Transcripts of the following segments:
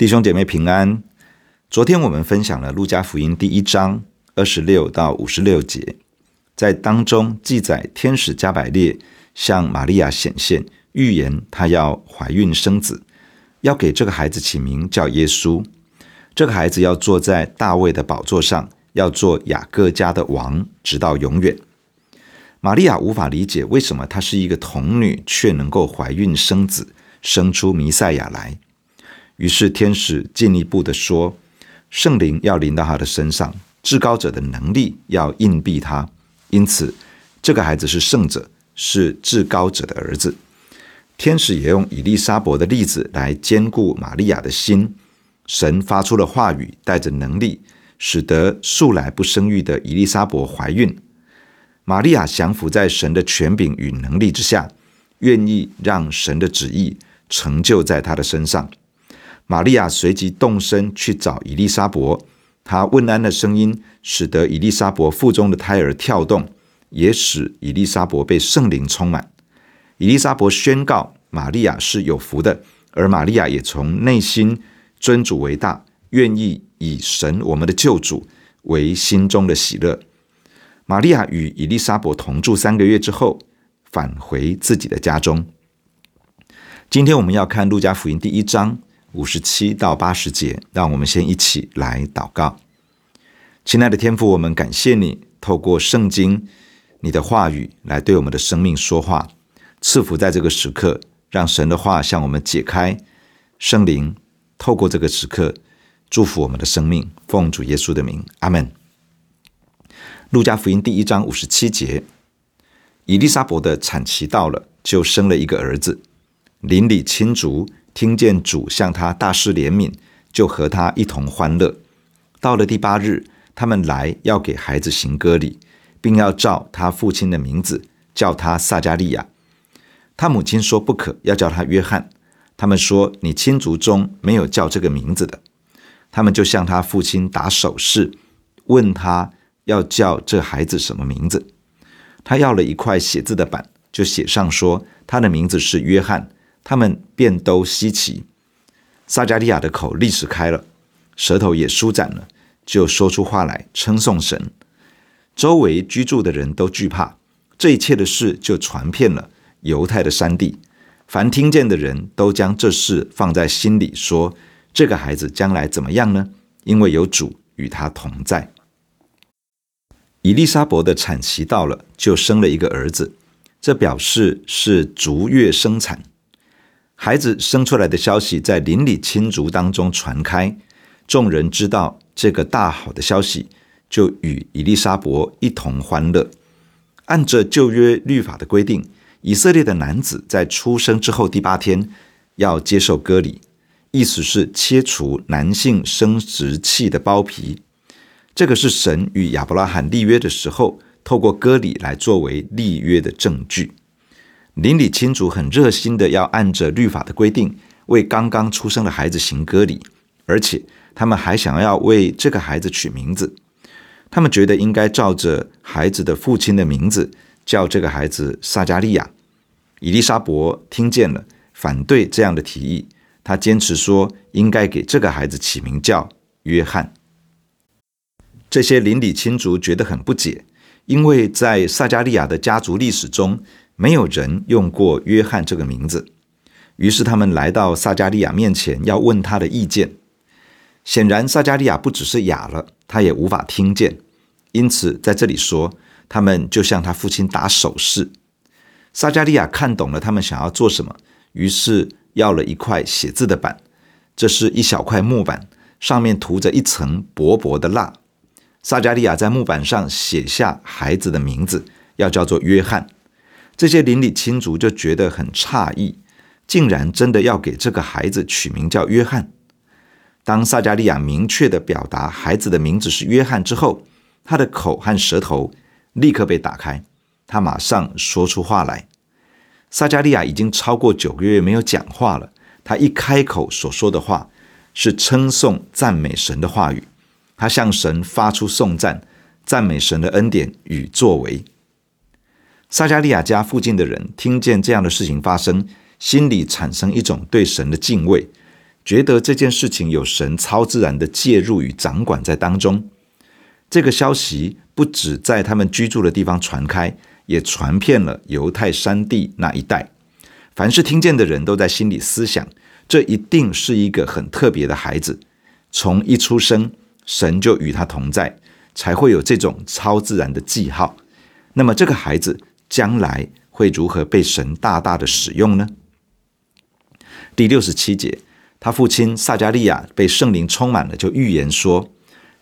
弟兄姐妹平安。昨天我们分享了路加福音第一章二十六到五十六节，在当中记载天使加百列向玛利亚显现，预言她要怀孕生子，要给这个孩子起名叫耶稣。这个孩子要坐在大卫的宝座上，要做雅各家的王，直到永远。玛利亚无法理解为什么她是一个童女，却能够怀孕生子，生出弥赛亚来。于是天使进一步的说，圣灵要临到他的身上，至高者的能力要荫庇他，因此这个孩子是圣者，是至高者的儿子。天使也用以利沙伯的例子来坚固玛利亚的心。神发出了话语，带着能力，使得素来不生育的以利沙伯怀孕。玛利亚降服在神的权柄与能力之下，愿意让神的旨意成就在他的身上。玛利亚随即动身去找伊丽莎伯，她问安的声音使得伊丽莎伯腹中的胎儿跳动，也使伊丽莎伯被圣灵充满。伊丽莎伯宣告玛利亚是有福的，而玛利亚也从内心尊主为大，愿意以神我们的救主为心中的喜乐。玛利亚与伊丽莎伯同住三个月之后，返回自己的家中。今天我们要看路加福音第一章。五十七到八十节，让我们先一起来祷告。亲爱的天父，我们感谢你透过圣经，你的话语来对我们的生命说话，赐福在这个时刻，让神的话向我们解开。圣灵透过这个时刻，祝福我们的生命。奉主耶稣的名，阿门。路加福音第一章五十七节，以利沙伯的产期到了，就生了一个儿子，邻里亲族。听见主向他大施怜悯，就和他一同欢乐。到了第八日，他们来要给孩子行割礼，并要照他父亲的名字叫他撒迦利亚。他母亲说不可，要叫他约翰。他们说，你亲族中没有叫这个名字的。他们就向他父亲打手势，问他要叫这孩子什么名字。他要了一块写字的板，就写上说他的名字是约翰。他们便都稀奇，撒迦利亚的口立时开了，舌头也舒展了，就说出话来，称颂神。周围居住的人都惧怕，这一切的事就传遍了犹太的山地。凡听见的人都将这事放在心里，说：这个孩子将来怎么样呢？因为有主与他同在。以利沙伯的产期到了，就生了一个儿子，这表示是逐月生产。孩子生出来的消息在邻里亲族当中传开，众人知道这个大好的消息，就与以利沙伯一同欢乐。按着旧约律法的规定，以色列的男子在出生之后第八天要接受割礼，意思是切除男性生殖器的包皮。这个是神与亚伯拉罕立约的时候，透过割礼来作为立约的证据。邻里亲族很热心的要按着律法的规定为刚刚出生的孩子行割礼，而且他们还想要为这个孩子取名字。他们觉得应该照着孩子的父亲的名字叫这个孩子萨迦利亚。伊丽莎伯听见了，反对这样的提议，他坚持说应该给这个孩子起名叫约翰。这些邻里亲族觉得很不解，因为在萨迦利亚的家族历史中。没有人用过约翰这个名字，于是他们来到撒迦利亚面前，要问他的意见。显然，撒迦利亚不只是哑了，他也无法听见，因此在这里说，他们就向他父亲打手势。撒迦利亚看懂了他们想要做什么，于是要了一块写字的板，这是一小块木板，上面涂着一层薄薄的蜡。撒迦利亚在木板上写下孩子的名字，要叫做约翰。这些邻里亲族就觉得很诧异，竟然真的要给这个孩子取名叫约翰。当撒迦利亚明确地表达孩子的名字是约翰之后，他的口和舌头立刻被打开，他马上说出话来。撒迦利亚已经超过九个月没有讲话了，他一开口所说的话是称颂赞美神的话语，他向神发出颂赞，赞美神的恩典与作为。撒迦利亚家附近的人听见这样的事情发生，心里产生一种对神的敬畏，觉得这件事情有神超自然的介入与掌管在当中。这个消息不止在他们居住的地方传开，也传遍了犹太山地那一带。凡是听见的人都在心里思想，这一定是一个很特别的孩子。从一出生，神就与他同在，才会有这种超自然的记号。那么，这个孩子将来会如何被神大大的使用呢？第六十七节，他父亲撒迦利亚被圣灵充满了，就预言说：“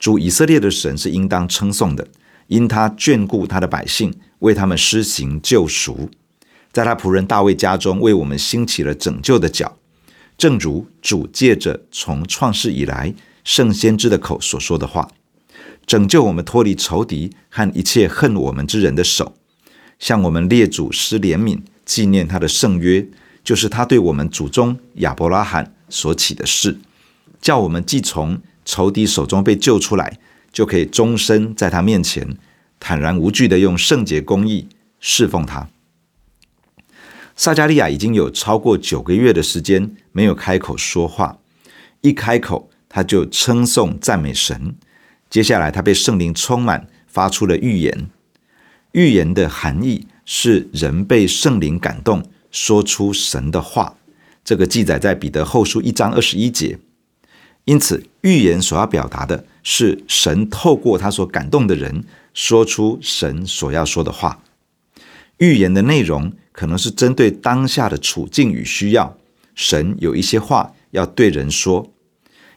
主以色列的神是应当称颂的，因他眷顾他的百姓，为他们施行救赎，在他仆人大卫家中为我们兴起了拯救的脚，正如主借着从创世以来圣先知的口所说的话。”拯救我们脱离仇敌和一切恨我们之人的手，向我们列祖施怜悯，纪念他的圣约，就是他对我们祖宗亚伯拉罕所起的誓，叫我们既从仇敌手中被救出来，就可以终身在他面前坦然无惧地用圣洁公义侍奉他。撒迦利亚已经有超过九个月的时间没有开口说话，一开口他就称颂赞美神。接下来，他被圣灵充满，发出了预言。预言的含义是人被圣灵感动，说出神的话。这个记载在彼得后书一章二十一节。因此，预言所要表达的是神透过他所感动的人，说出神所要说的话。预言的内容可能是针对当下的处境与需要，神有一些话要对人说。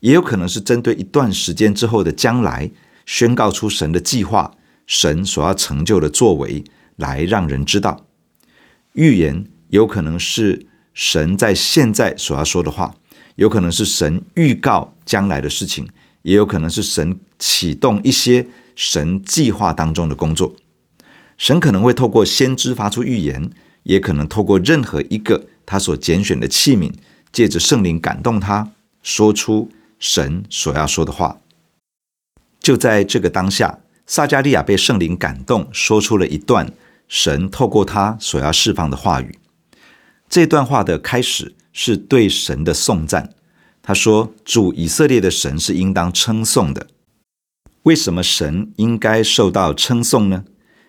也有可能是针对一段时间之后的将来，宣告出神的计划，神所要成就的作为，来让人知道。预言有可能是神在现在所要说的话，有可能是神预告将来的事情，也有可能是神启动一些神计划当中的工作。神可能会透过先知发出预言，也可能透过任何一个他所拣选的器皿，借着圣灵感动他说出。神所要说的话，就在这个当下，撒迦利亚被圣灵感动，说出了一段神透过他所要释放的话语。这段话的开始是对神的颂赞。他说：“主以色列的神是应当称颂的。为什么神应该受到称颂呢？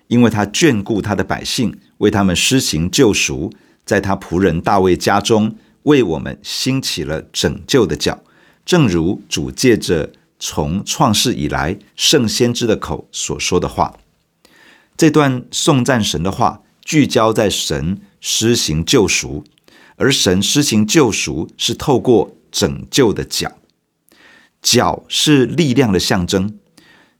因为他眷顾他的百姓，为他们施行救赎，在他仆人大卫家中为我们兴起了拯救的角。”正如主借着从创世以来圣先知的口所说的话，这段颂赞神的话聚焦在神施行救赎，而神施行救赎是透过拯救的脚，脚是力量的象征，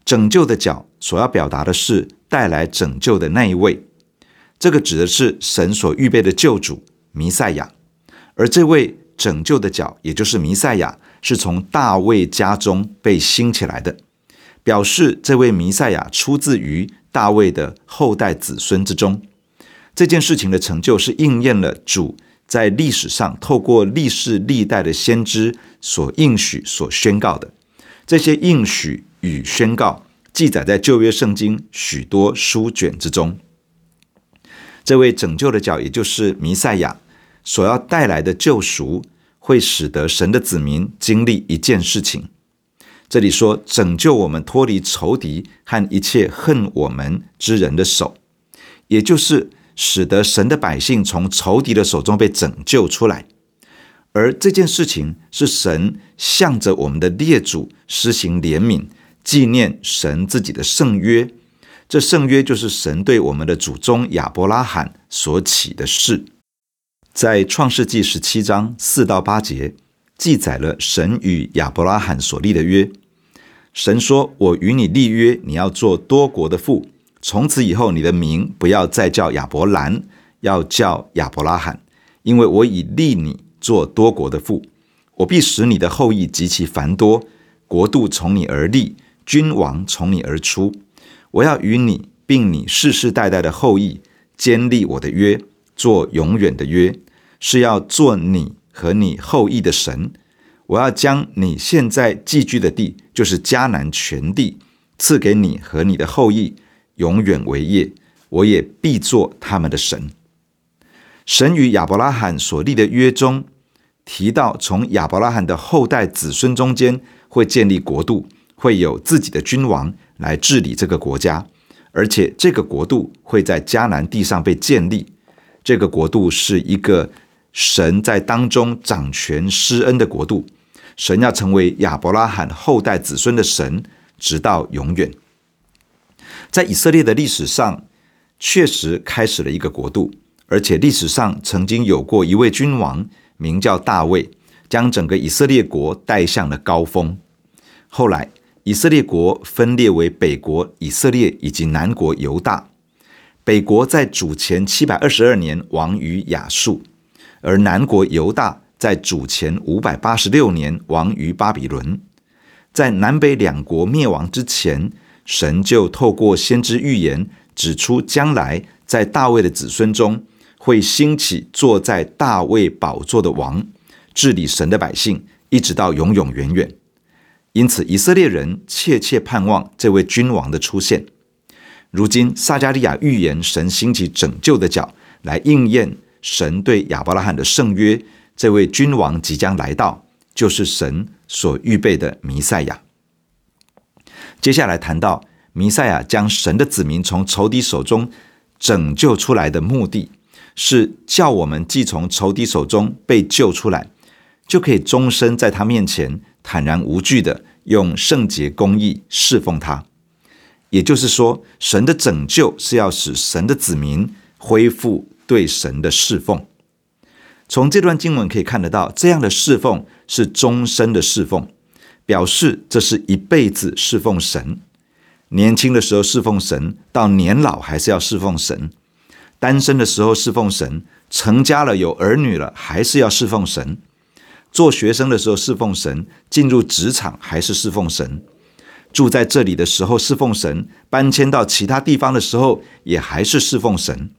拯救的脚所要表达的是带来拯救的那一位，这个指的是神所预备的救主弥赛亚，而这位拯救的角，也就是弥赛亚。是从大卫家中被兴起来的，表示这位弥赛亚出自于大卫的后代子孙之中。这件事情的成就，是应验了主在历史上透过历世历代的先知所应许、所宣告的。这些应许与宣告记载在旧约圣经许多书卷之中。这位拯救的角，也就是弥赛亚所要带来的救赎。会使得神的子民经历一件事情。这里说，拯救我们脱离仇敌和一切恨我们之人的手，也就是使得神的百姓从仇敌的手中被拯救出来。而这件事情是神向着我们的列祖施行怜悯，纪念神自己的圣约。这圣约就是神对我们的祖宗亚伯拉罕所起的誓。在创世纪十七章四到八节，记载了神与亚伯拉罕所立的约。神说：“我与你立约，你要做多国的父。从此以后，你的名不要再叫亚伯兰，要叫亚伯拉罕，因为我已立你做多国的父。我必使你的后裔极其繁多，国度从你而立，君王从你而出。我要与你并你世世代代的后裔坚立我的约，做永远的约。”是要做你和你后裔的神，我要将你现在寄居的地，就是迦南全地，赐给你和你的后裔，永远为业。我也必做他们的神。神与亚伯拉罕所立的约中，提到从亚伯拉罕的后代子孙中间会建立国度，会有自己的君王来治理这个国家，而且这个国度会在迦南地上被建立。这个国度是一个神在当中掌权施恩的国度，神要成为亚伯拉罕后代子孙的神，直到永远。在以色列的历史上，确实开始了一个国度，而且历史上曾经有过一位君王，名叫大卫，将整个以色列国带向了高峰。后来，以色列国分裂为北国以色列以及南国犹大。北国在主前七百二十二年亡于亚述，而南国犹大在主前五百八十六年亡于巴比伦。在南北两国灭亡之前，神就透过先知预言指出，将来在大卫的子孙中会兴起坐在大卫宝座的王，治理神的百姓，一直到永永远远。因此，以色列人切切盼望这位君王的出现。如今，撒迦利亚预言神兴起拯救的脚，来应验神对亚伯拉罕的圣约。这位君王即将来到，就是神所预备的弥赛亚。接下来谈到弥赛亚将神的子民从仇敌手中拯救出来的目的，是叫我们既从仇敌手中被救出来，就可以终身在他面前坦然无惧地用圣洁公义侍奉他。也就是说，神的拯救是要使神的子民恢复对神的侍奉。从这段经文可以看得到，这样的侍奉是终身的侍奉，表示这是一辈子侍奉神。年轻的时候侍奉神，到年老还是要侍奉神；单身的时候侍奉神，成家了有儿女了还是要侍奉神；做学生的时候侍奉神，进入职场还是侍奉神。住在这里的时候侍奉神，搬迁到其他地方的时候也还是侍奉神。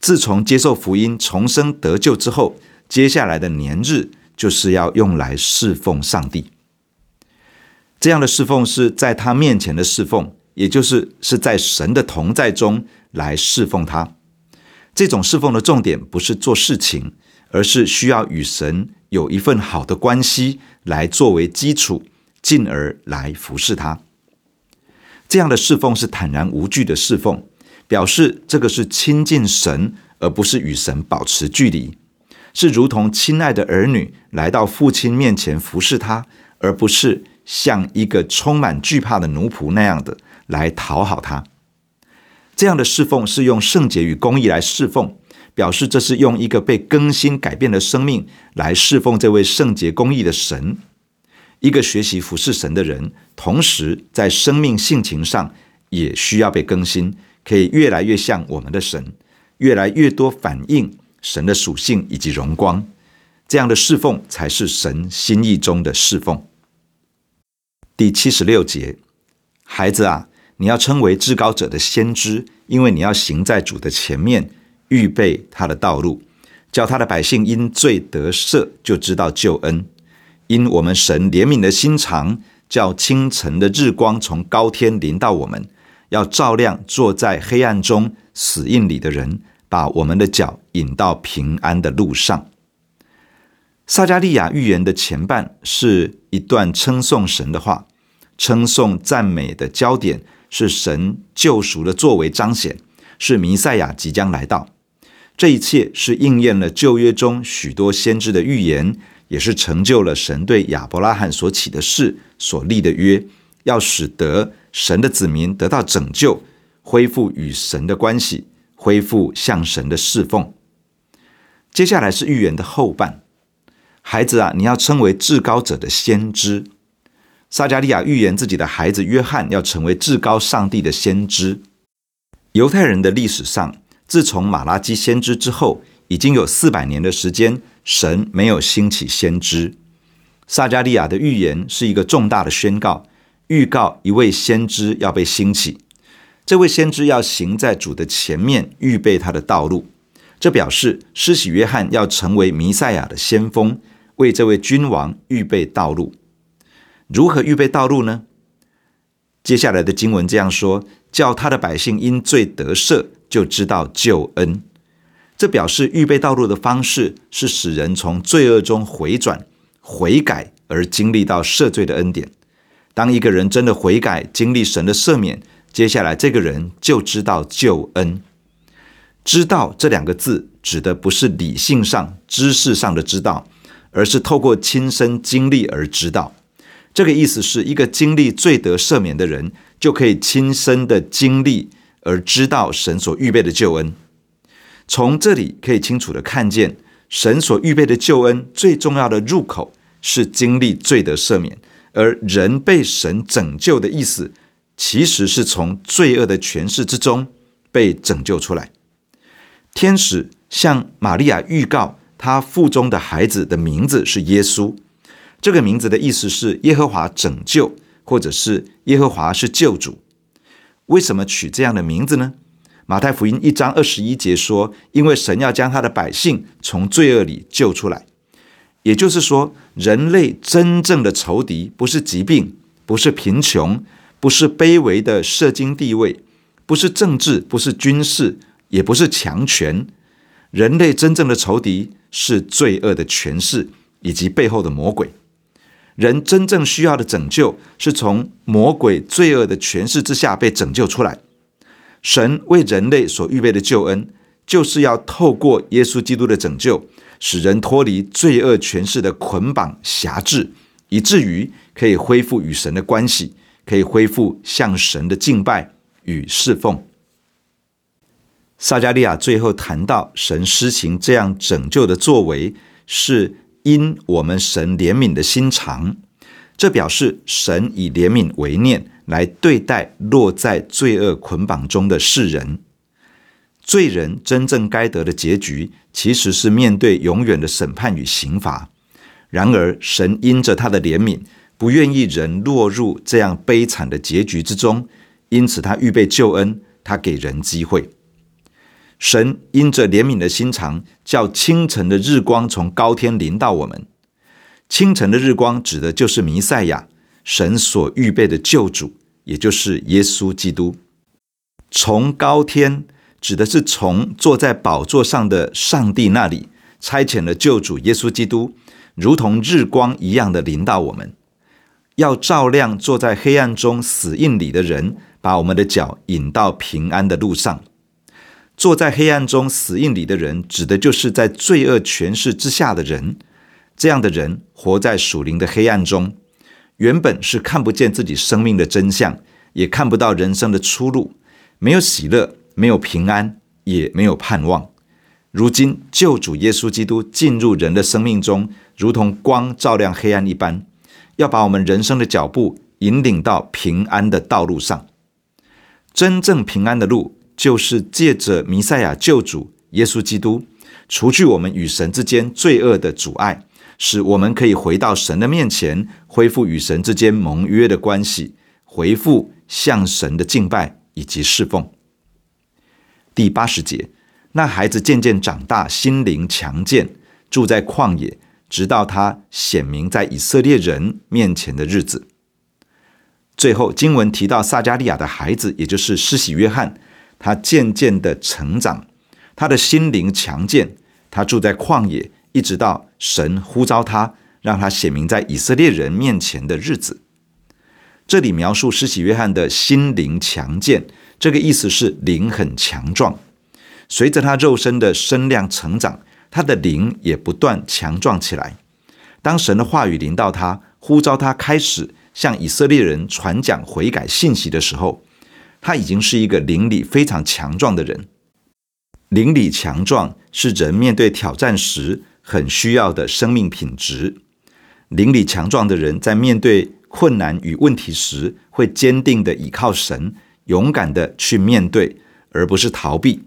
自从接受福音重生得救之后，接下来的年日就是要用来侍奉上帝。这样的侍奉是在他面前的侍奉，也就是是在神的同在中来侍奉他。这种侍奉的重点不是做事情，而是需要与神有一份好的关系来作为基础。进而来服侍他，这样的侍奉是坦然无惧的侍奉，表示这个是亲近神，而不是与神保持距离，是如同亲爱的儿女来到父亲面前服侍他，而不是像一个充满惧怕的奴仆那样的来讨好他。这样的侍奉是用圣洁与公义来侍奉，表示这是用一个被更新改变的生命来侍奉这位圣洁公义的神。一个学习服侍神的人，同时在生命性情上也需要被更新，可以越来越像我们的神，越来越多反映神的属性以及荣光。这样的侍奉才是神心意中的侍奉。第七十六节，孩子啊，你要称为至高者的先知，因为你要行在主的前面，预备他的道路，叫他的百姓因罪得赦，就知道救恩。因我们神怜悯的心肠，叫清晨的日光从高天临到我们，要照亮坐在黑暗中死荫里的人，把我们的脚引到平安的路上。撒迦利亚预言的前半是一段称颂神的话，称颂赞美的焦点是神救赎的作为彰显，是弥赛亚即将来到。这一切是应验了旧约中许多先知的预言。也是成就了神对亚伯拉罕所起的誓所立的约，要使得神的子民得到拯救，恢复与神的关系，恢复向神的侍奉。接下来是预言的后半，孩子啊，你要称为至高者的先知。撒迦利亚预言自己的孩子约翰要成为至高上帝的先知。犹太人的历史上，自从马拉基先知之后，已经有四百年的时间。神没有兴起先知，撒迦利亚的预言是一个重大的宣告，预告一位先知要被兴起。这位先知要行在主的前面，预备他的道路。这表示施洗约翰要成为弥赛亚的先锋，为这位君王预备道路。如何预备道路呢？接下来的经文这样说：叫他的百姓因罪得赦，就知道救恩。这表示预备道路的方式是使人从罪恶中回转、悔改，而经历到赦罪的恩典。当一个人真的悔改，经历神的赦免，接下来这个人就知道救恩。知道这两个字指的不是理性上、知识上的知道，而是透过亲身经历而知道。这个意思是一个经历罪得赦免的人，就可以亲身的经历而知道神所预备的救恩。从这里可以清楚的看见，神所预备的救恩最重要的入口是经历罪的赦免，而人被神拯救的意思，其实是从罪恶的权势之中被拯救出来。天使向玛利亚预告，她腹中的孩子的名字是耶稣。这个名字的意思是耶和华拯救，或者是耶和华是救主。为什么取这样的名字呢？马太福音一章二十一节说：“因为神要将他的百姓从罪恶里救出来。”也就是说，人类真正的仇敌不是疾病，不是贫穷，不是卑微的社经地位，不是政治，不是军事。也不是强权，人类真正的仇敌是罪恶的权势以及背后的魔鬼。人真正需要的拯救是从魔鬼罪恶的权势之下被拯救出来。神为人类所预备的救恩，就是要透过耶稣基督的拯救，使人脱离罪恶权势的捆绑辖制，以至于可以恢复与神的关系，可以恢复向神的敬拜与侍奉。撒迦利亚最后谈到，神施行这样拯救的作为，是因我们神怜悯的心肠。这表示神以怜悯为念来对待落在罪恶捆绑中的世人。罪人真正该得的结局，其实是面对永远的审判与刑罚。然而，神因着他的怜悯，不愿意人落入这样悲惨的结局之中，因此他预备救恩，他给人机会。神因着怜悯的心肠，叫清晨的日光从高天临到我们。清晨的日光指的就是弥赛亚，神所预备的救主，也就是耶稣基督。从高天指的是从坐在宝座上的上帝那里差遣了救主耶稣基督，如同日光一样的临到我们，要照亮坐在黑暗中死印里的人，把我们的脚引到平安的路上。坐在黑暗中死印里的人，指的就是在罪恶权势之下的人。这样的人活在属灵的黑暗中，原本是看不见自己生命的真相，也看不到人生的出路，没有喜乐，没有平安，也没有盼望。如今救主耶稣基督进入人的生命中，如同光照亮黑暗一般，要把我们人生的脚步引领到平安的道路上。真正平安的路，就是借着弥赛亚救主耶稣基督，除去我们与神之间罪恶的阻碍，使我们可以回到神的面前，恢复与神之间盟约的关系，恢复向神的敬拜以及侍奉。第八十节，那孩子渐渐长大，心灵强健，住在旷野，直到他显明在以色列人面前的日子。最后，经文提到撒迦利亚的孩子，也就是施洗约翰。他渐渐的成长，他的心灵强健，他住在旷野，一直到神呼召他，让他显明在以色列人面前的日子。这里描述施洗约翰的心灵强健，这个意思是灵很强壮。随着他肉身的身量成长，他的灵也不断强壮起来。当神的话语临到他，呼召他开始向以色列人传讲悔改信息的时候，他已经是一个灵里非常强壮的人。灵里强壮是人面对挑战时很需要的生命品质。灵里强壮的人在面对困难与问题时，会坚定地倚靠神，勇敢地去面对，而不是逃避。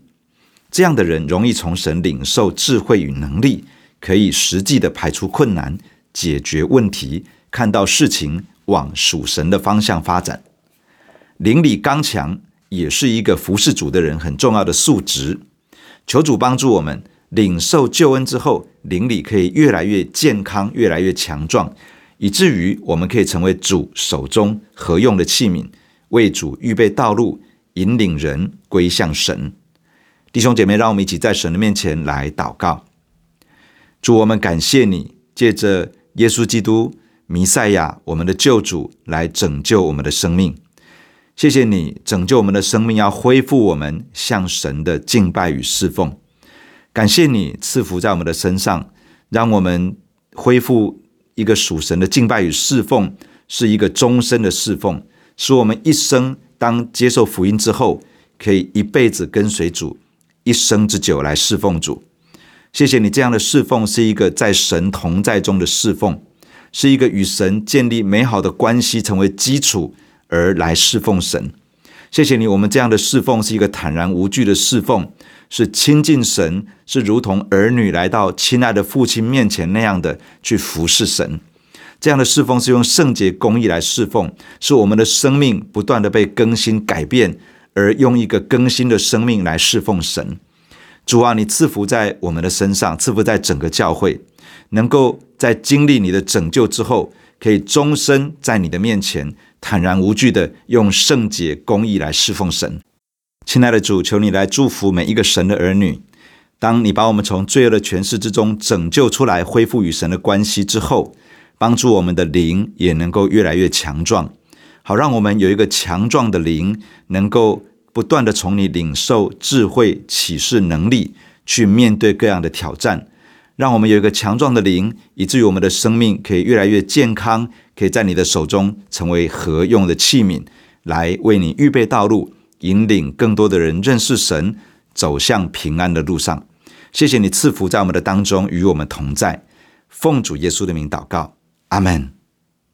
这样的人容易从神领受智慧与能力，可以实际地排除困难，解决问题，看到事情往属神的方向发展。灵里刚强也是一个服侍主的人很重要的素质。求主帮助我们领受救恩之后，灵里可以越来越健康，越来越强壮，以至于我们可以成为主手中合用的器皿，为主预备道路，引领人归向神。弟兄姐妹，让我们一起在神的面前来祷告。主，我们感谢你，借着耶稣基督弥赛亚，我们的救主来拯救我们的生命。谢谢你拯救我们的生命，要恢复我们向神的敬拜与侍奉。感谢你赐福在我们的身上，让我们恢复一个属神的敬拜与侍奉，是一个终身的侍奉，使我们一生当接受福音之后，可以一辈子跟随主，一生之久来侍奉主。谢谢你这样的侍奉是一个在神同在中的侍奉，是一个与神建立美好的关系成为基础而来侍奉神。谢谢你，我们这样的侍奉是一个坦然无惧的侍奉。是亲近神，是如同儿女来到亲爱的父亲面前那样的去服侍神。这样的侍奉是用圣洁公义来侍奉，是我们的生命不断的被更新改变，而用一个更新的生命来侍奉神。主啊，你赐福在我们的身上，赐福在整个教会，能够在经历你的拯救之后，可以终身在你的面前坦然无惧的用圣洁公义来侍奉神。亲爱的主，求你来祝福每一个神的儿女。当你把我们从罪恶的权势之中拯救出来，恢复与神的关系之后，帮助我们的灵也能够越来越强壮，好让我们有一个强壮的灵，能够不断的从你领受智慧、启示、能力，去面对各样的挑战。让我们有一个强壮的灵，以至于我们的生命可以越来越健康，可以在你的手中成为合用的器皿，来为你预备道路。引领更多的人认识神，走向平安的路上。谢谢你赐福在我们的当中，与我们同在。奉主耶稣的名祷告，阿门。